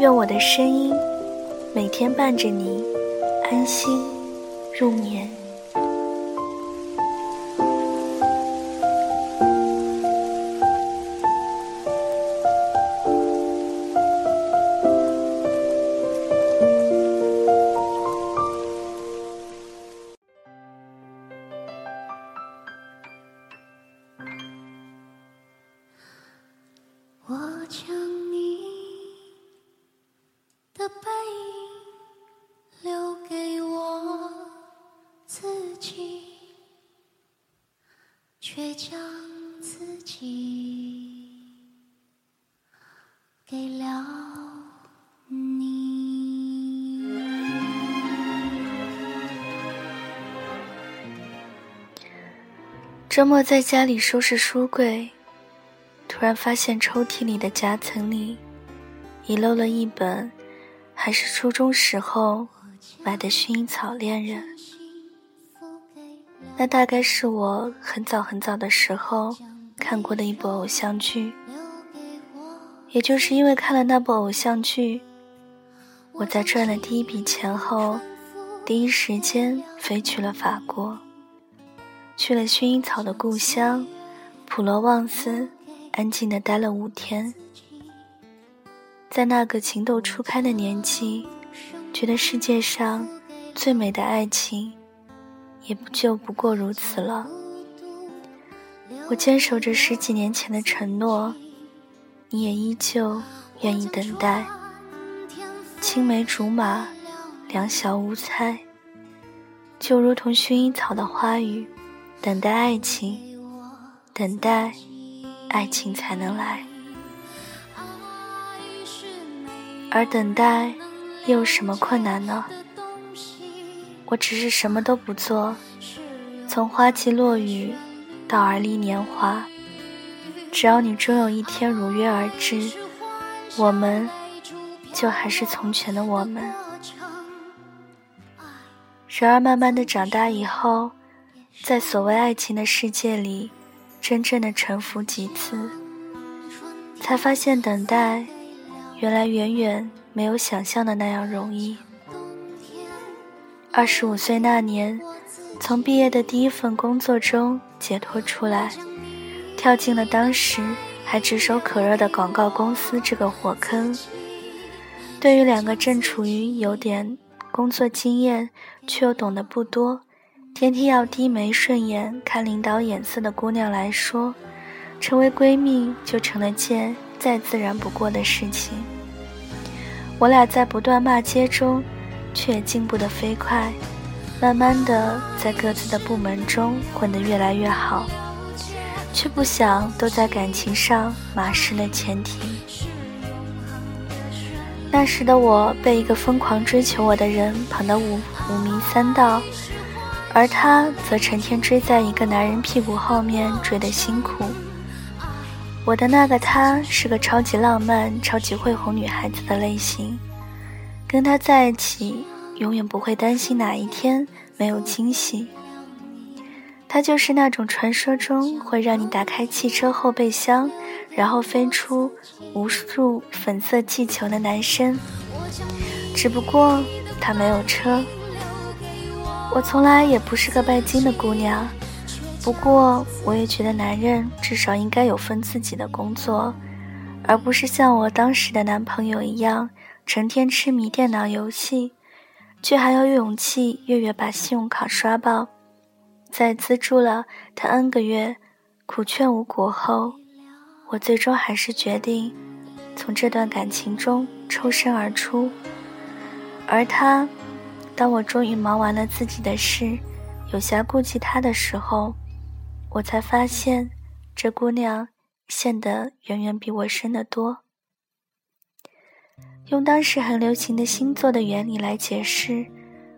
愿我的声音每天伴着你安心入眠。却将将自己给了你。周末在家里收拾书柜，突然发现抽屉里的夹层里遗漏了一本，还是初中时候买的《薰衣草恋人》。那大概是我很早很早的时候看过的一部偶像剧，也就是因为看了那部偶像剧，我在赚了第一笔钱后，第一时间飞去了法国，去了薰衣草的故乡普罗旺斯，安静的待了五天。在那个情窦初开的年纪，觉得世界上最美的爱情。也不就不过如此了。我坚守着十几年前的承诺，你也依旧愿意等待。青梅竹马，两小无猜，就如同薰衣草的花语，等待爱情，等待爱情才能来。而等待又有什么困难呢？我只是什么都不做，从花季落雨到而立年华，只要你终有一天如约而至，我们就还是从前的我们。然而，慢慢的长大以后，在所谓爱情的世界里，真正的沉浮几次，才发现等待，原来远远没有想象的那样容易。二十五岁那年，从毕业的第一份工作中解脱出来，跳进了当时还炙手可热的广告公司这个火坑。对于两个正处于有点工作经验却又懂得不多、天天要低眉顺眼看领导眼色的姑娘来说，成为闺蜜就成了件再自然不过的事情。我俩在不断骂街中。却进步的飞快，慢慢的在各自的部门中混得越来越好，却不想都在感情上马失了前蹄。那时的我被一个疯狂追求我的人捧得五五迷三道，而他则成天追在一个男人屁股后面追得辛苦。我的那个他是个超级浪漫、超级会哄女孩子的类型。跟他在一起，永远不会担心哪一天没有惊喜。他就是那种传说中会让你打开汽车后备箱，然后飞出无数粉色气球的男生。只不过他没有车。我从来也不是个拜金的姑娘，不过我也觉得男人至少应该有份自己的工作，而不是像我当时的男朋友一样。成天痴迷电脑游戏，却还有勇气月月把信用卡刷爆。在资助了他 N 个月，苦劝无果后，我最终还是决定从这段感情中抽身而出。而他，当我终于忙完了自己的事，有暇顾及他的时候，我才发现这姑娘陷得远远比我深得多。用当时很流行的星座的原理来解释，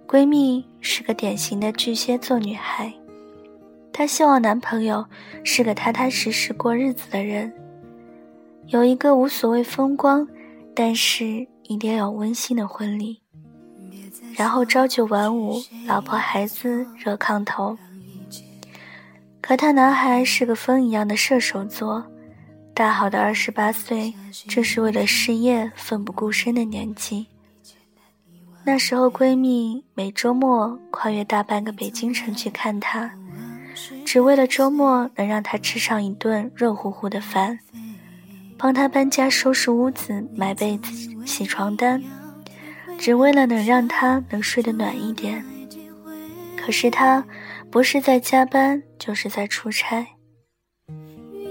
闺蜜是个典型的巨蟹座女孩。她希望男朋友是个踏踏实实过日子的人，有一个无所谓风光，但是一定要温馨的婚礼。然后朝九晚五，老婆孩子热炕头。可他男孩是个风一样的射手座，大好的二十八岁，正是为了事业奋不顾身的年纪。那时候，闺蜜每周末跨越大半个北京城去看她，只为了周末能让她吃上一顿热乎乎的饭，帮她搬家、收拾屋子、买被子、洗床单。只为了能让她能睡得暖一点，可是她不是在加班，就是在出差。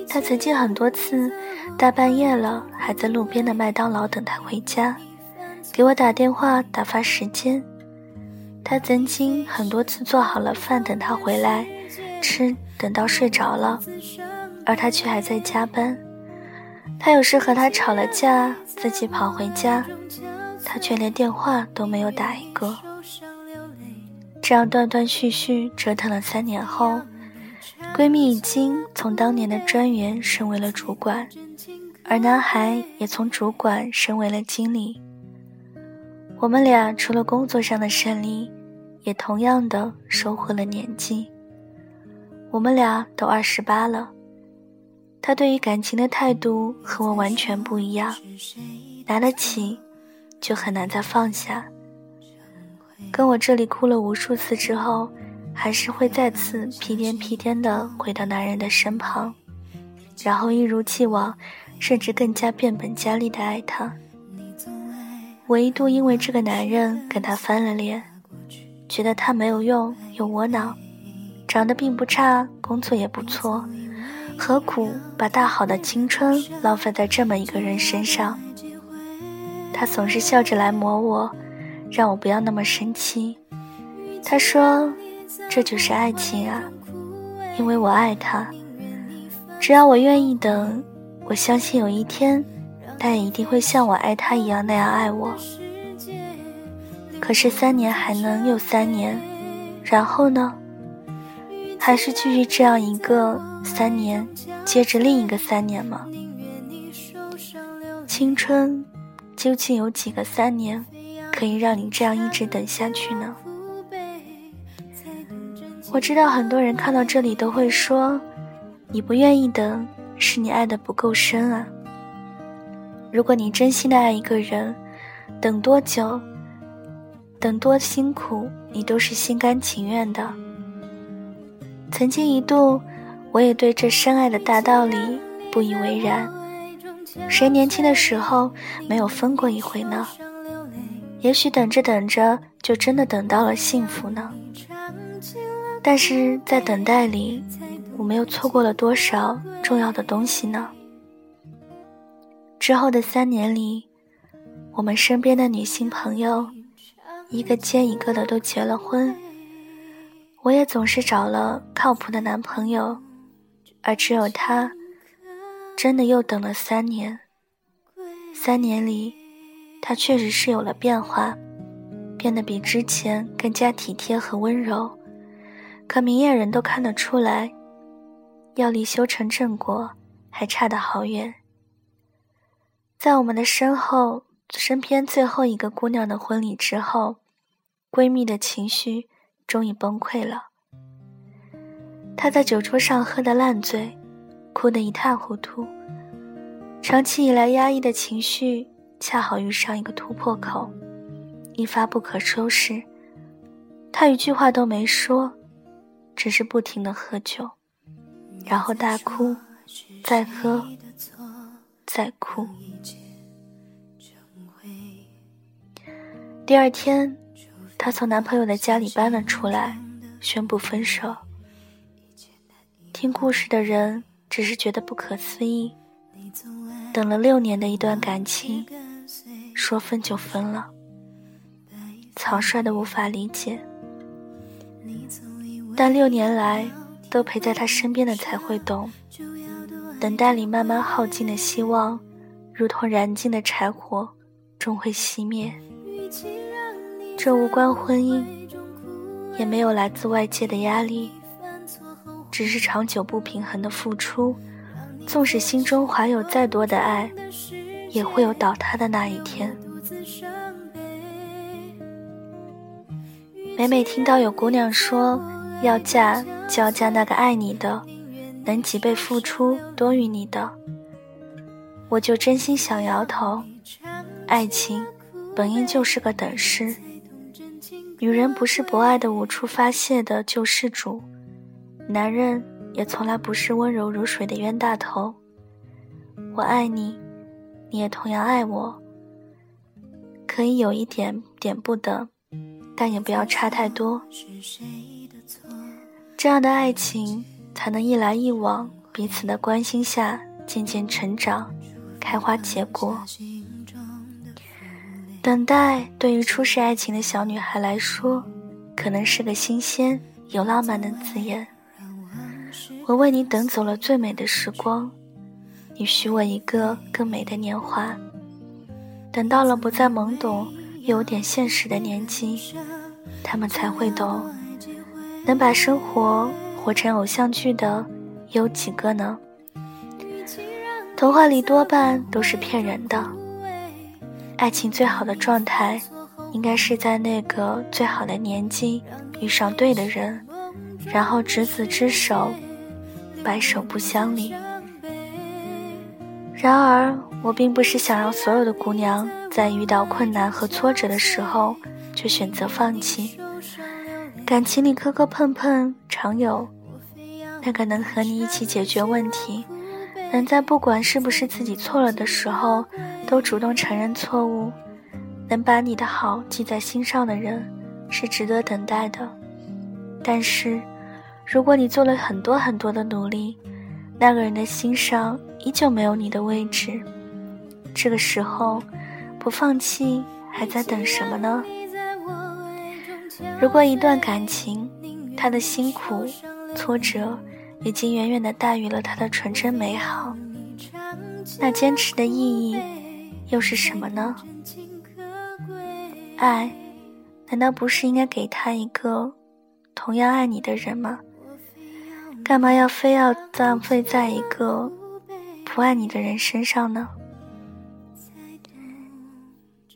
他曾经很多次大半夜了，还在路边的麦当劳等他回家，给我打电话打发时间。他曾经很多次做好了饭等他回来吃，等到睡着了，而他却还在加班。他有时和他吵了架，自己跑回家。他却连电话都没有打一个，这样断断续续折腾了三年后，闺蜜已经从当年的专员升为了主管，而男孩也从主管升为了经理。我们俩除了工作上的胜利，也同样的收获了年纪。我们俩都二十八了，他对于感情的态度和我完全不一样，拿得起。就很难再放下。跟我这里哭了无数次之后，还是会再次屁颠屁颠的回到男人的身旁，然后一如既往，甚至更加变本加厉的爱他。我一度因为这个男人跟他翻了脸，觉得他没有用又窝囊，长得并不差，工作也不错，何苦把大好的青春浪费在这么一个人身上？他总是笑着来磨我，让我不要那么生气。他说：“这就是爱情啊，因为我爱他。只要我愿意等，我相信有一天，他也一定会像我爱他一样那样爱我。”可是三年还能又三年，然后呢？还是继续这样一个三年，接着另一个三年吗？青春。究竟有几个三年，可以让你这样一直等下去呢？我知道很多人看到这里都会说：“你不愿意等，是你爱的不够深啊。”如果你真心的爱一个人，等多久，等多辛苦，你都是心甘情愿的。曾经一度，我也对这深爱的大道理不以为然。谁年轻的时候没有疯过一回呢？也许等着等着，就真的等到了幸福呢。但是在等待里，我们又错过了多少重要的东西呢？之后的三年里，我们身边的女性朋友，一个接一个的都结了婚，我也总是找了靠谱的男朋友，而只有他。真的又等了三年，三年里，他确实是有了变化，变得比之前更加体贴和温柔。可明眼人都看得出来，要离修成正果还差得好远。在我们的身后，身边最后一个姑娘的婚礼之后，闺蜜的情绪终于崩溃了。她在酒桌上喝得烂醉。哭得一塌糊涂，长期以来压抑的情绪恰好遇上一个突破口，一发不可收拾。她一句话都没说，只是不停的喝酒，然后大哭，再喝，再哭。第二天，她从男朋友的家里搬了出来，宣布分手。听故事的人。只是觉得不可思议，等了六年的一段感情，说分就分了，草率的无法理解。但六年来都陪在他身边的才会懂，等待里慢慢耗尽的希望，如同燃尽的柴火，终会熄灭。这无关婚姻，也没有来自外界的压力，只是长久不平衡的付出。纵使心中怀有再多的爱，也会有倒塌的那一天。每每听到有姑娘说要嫁，就要嫁那个爱你的，能几倍付出多于你的，我就真心想摇头。爱情本应就是个等式，女人不是博爱的无处发泄的救世主，男人也从来不是温柔如水的冤大头。我爱你，你也同样爱我，可以有一点点不等，但也不要差太多。这样的爱情才能一来一往，彼此的关心下渐渐成长，开花结果。等待对于初识爱情的小女孩来说，可能是个新鲜、有浪漫的字眼。我为你等走了最美的时光，你许我一个更美的年华。等到了不再懵懂，又有点现实的年纪，他们才会懂，能把生活活成偶像剧的有几个呢？童话里多半都是骗人的。爱情最好的状态，应该是在那个最好的年纪遇上对的人，然后执子之手，白首不相离。然而，我并不是想让所有的姑娘在遇到困难和挫折的时候就选择放弃。感情里磕磕碰碰常有，那个能和你一起解决问题。能在不管是不是自己错了的时候，都主动承认错误，能把你的好记在心上的人，是值得等待的。但是，如果你做了很多很多的努力，那个人的心上依旧没有你的位置，这个时候，不放弃还在等什么呢？如果一段感情，他的辛苦、挫折。已经远远的大于了他的纯真美好，那坚持的意义又是什么呢？爱，难道不是应该给他一个同样爱你的人吗？干嘛要非要浪费在一个不爱你的人身上呢？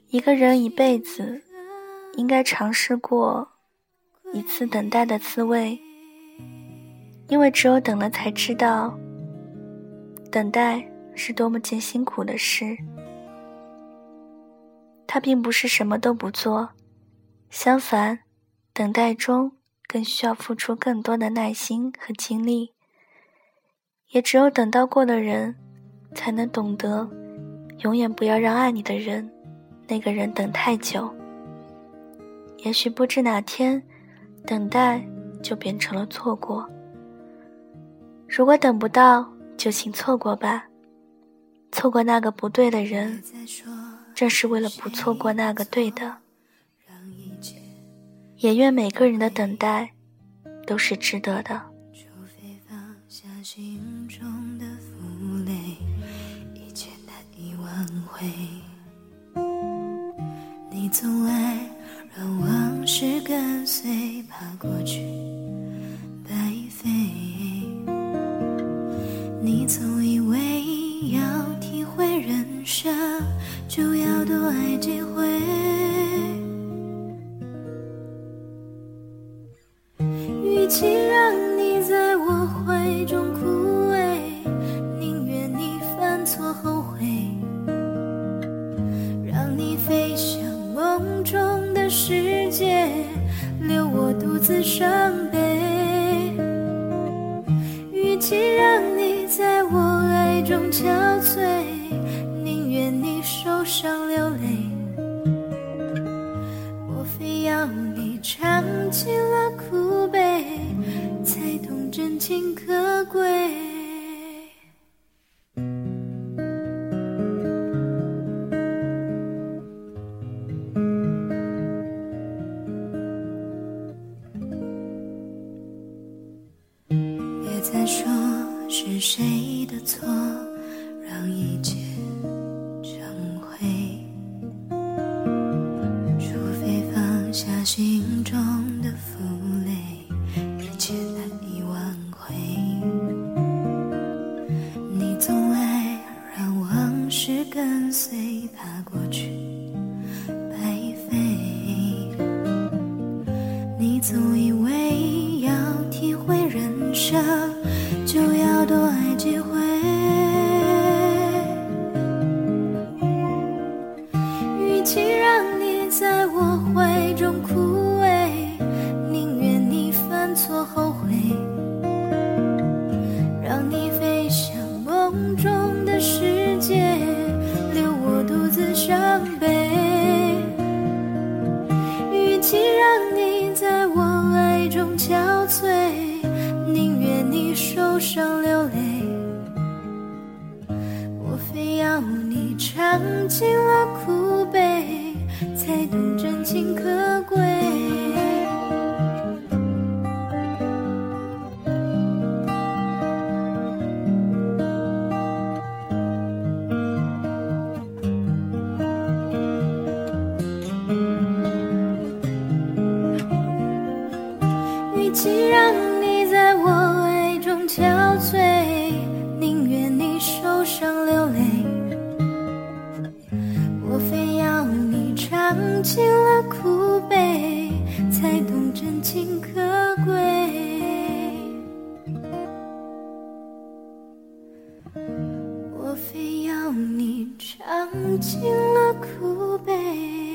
一个人一辈子应该尝试过一次等待的滋味。因为只有等了，才知道等待是多么件辛苦的事。它并不是什么都不做，相反，等待中更需要付出更多的耐心和精力。也只有等到过的人，才能懂得，永远不要让爱你的人，那个人等太久。也许不知哪天，等待就变成了错过。如果等不到，就请错过吧。错过那个不对的人，正是为了不错过那个对的。也愿每个人的等待都是值得的。你总爱让往事跟随，怕过去白费。你总以为要体会人生，就要多爱几回。与其伤悲。与其让你。在我爱中憔悴，宁愿你受伤流泪。我非要你尝尽了苦悲，才懂真情可梦中的风。我后悔非要你尝尽了苦悲。